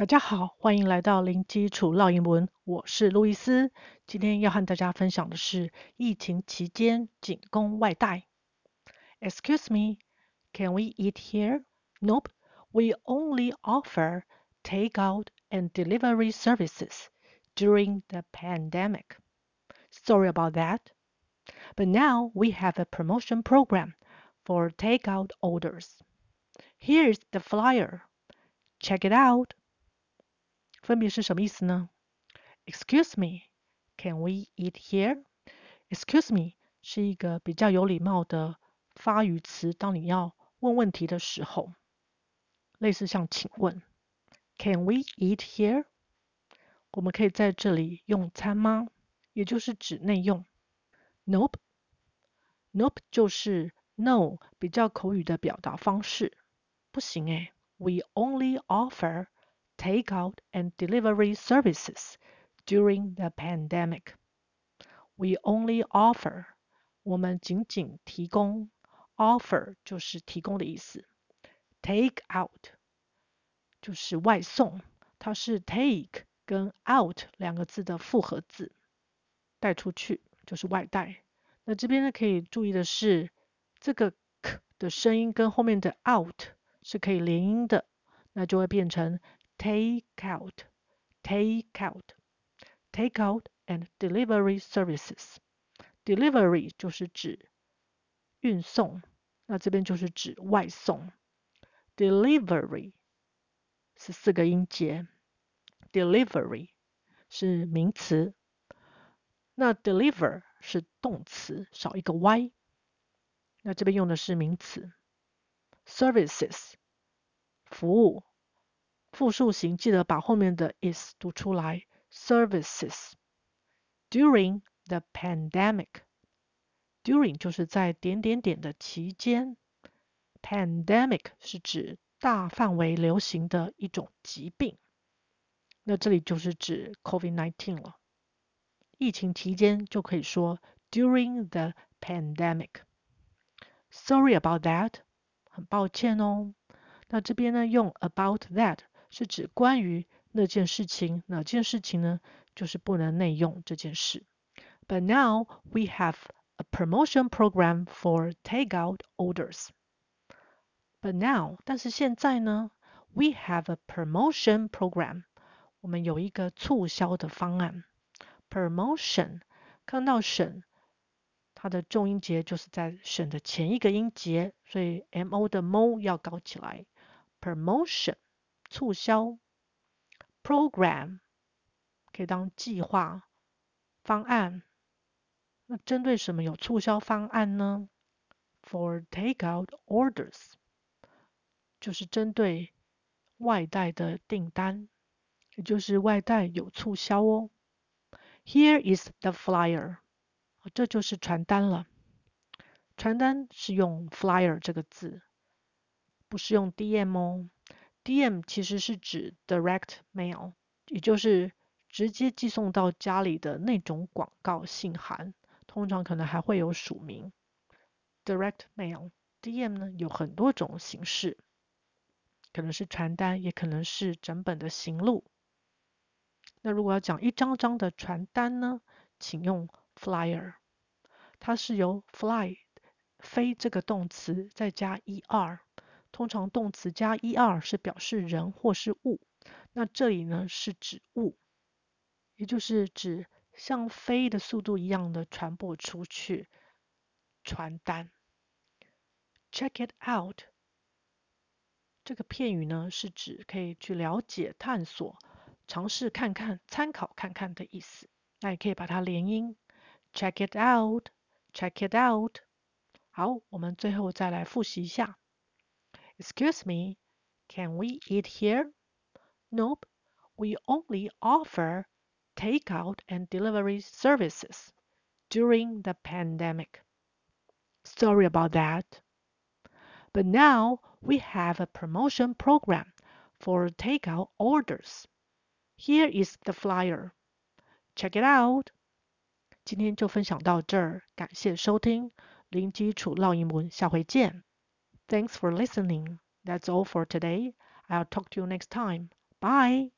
大家好，欢迎来到零基础绕英文，我是路易斯。今天要和大家分享的是疫情期间仅供外带。Excuse me, can we eat here? Nope, we only offer takeout and delivery services during the pandemic. Sorry about that. But now we have a promotion program for takeout orders. Here's the flyer. Check it out. 分别是什么意思呢？Excuse me, can we eat here? Excuse me 是一个比较有礼貌的发语词，当你要问问题的时候，类似像请问，Can we eat here? 我们可以在这里用餐吗？也就是指内用。Nope, nope 就是 no 比较口语的表达方式，不行诶。We only offer takeout and delivery services during the pandemic. We only offer 我们仅仅提供 offer 就是提供的意思。Take out 就是外送，它是 take 跟 out 两个字的复合字，带出去就是外带。那这边呢可以注意的是，这个 k 的声音跟后面的 out 是可以连音的，那就会变成。Take out, take out, take out and delivery services. Delivery 就是指运送，那这边就是指外送。Delivery 是四个音节，Delivery 是名词，那 deliver 是动词，少一个 y。那这边用的是名词，services 服务。 复数形记得把后面的 is 读出来，services。During the pandemic，during 就是在点点点的期间，pandemic 是指大范围流行的一种疾病，那这里就是指 COVID-19 了。疫情期间就可以说 during the pandemic。Sorry about that，很抱歉哦。那这边呢用 about that。是指关于那件事情，哪件事情呢？就是不能内用这件事。But now we have a promotion program for takeout orders. But now，但是现在呢？We have a promotion program. 我们有一个促销的方案。Promotion，看到省，它的重音节就是在省的前一个音节，所以 mo 的 mo 要高起来。Promotion。促销 program 可以当计划方案。那针对什么有促销方案呢？For takeout orders 就是针对外带的订单，也就是外带有促销哦。Here is the flyer，这就是传单了。传单是用 flyer 这个字，不是用 DM 哦。DM 其实是指 direct mail，也就是直接寄送到家里的那种广告信函，通常可能还会有署名。Direct mail，DM 呢有很多种形式，可能是传单，也可能是整本的行录。那如果要讲一张张的传单呢，请用 flyer，它是由 fly 飞这个动词再加 er。通常动词加 er 是表示人或是物，那这里呢是指物，也就是指像飞的速度一样的传播出去传单。Check it out，这个片语呢是指可以去了解、探索、尝试看看、参考看看的意思。那也可以把它连音，check it out，check it out。好，我们最后再来复习一下。Excuse me, can we eat here? Nope, we only offer takeout and delivery services during the pandemic. Sorry about that. But now we have a promotion program for takeout orders. Here is the flyer. Check it out. 今天就分享到这儿，感谢收听，零基础绕英文，下回见。 Thanks for listening. That's all for today. I'll talk to you next time. Bye.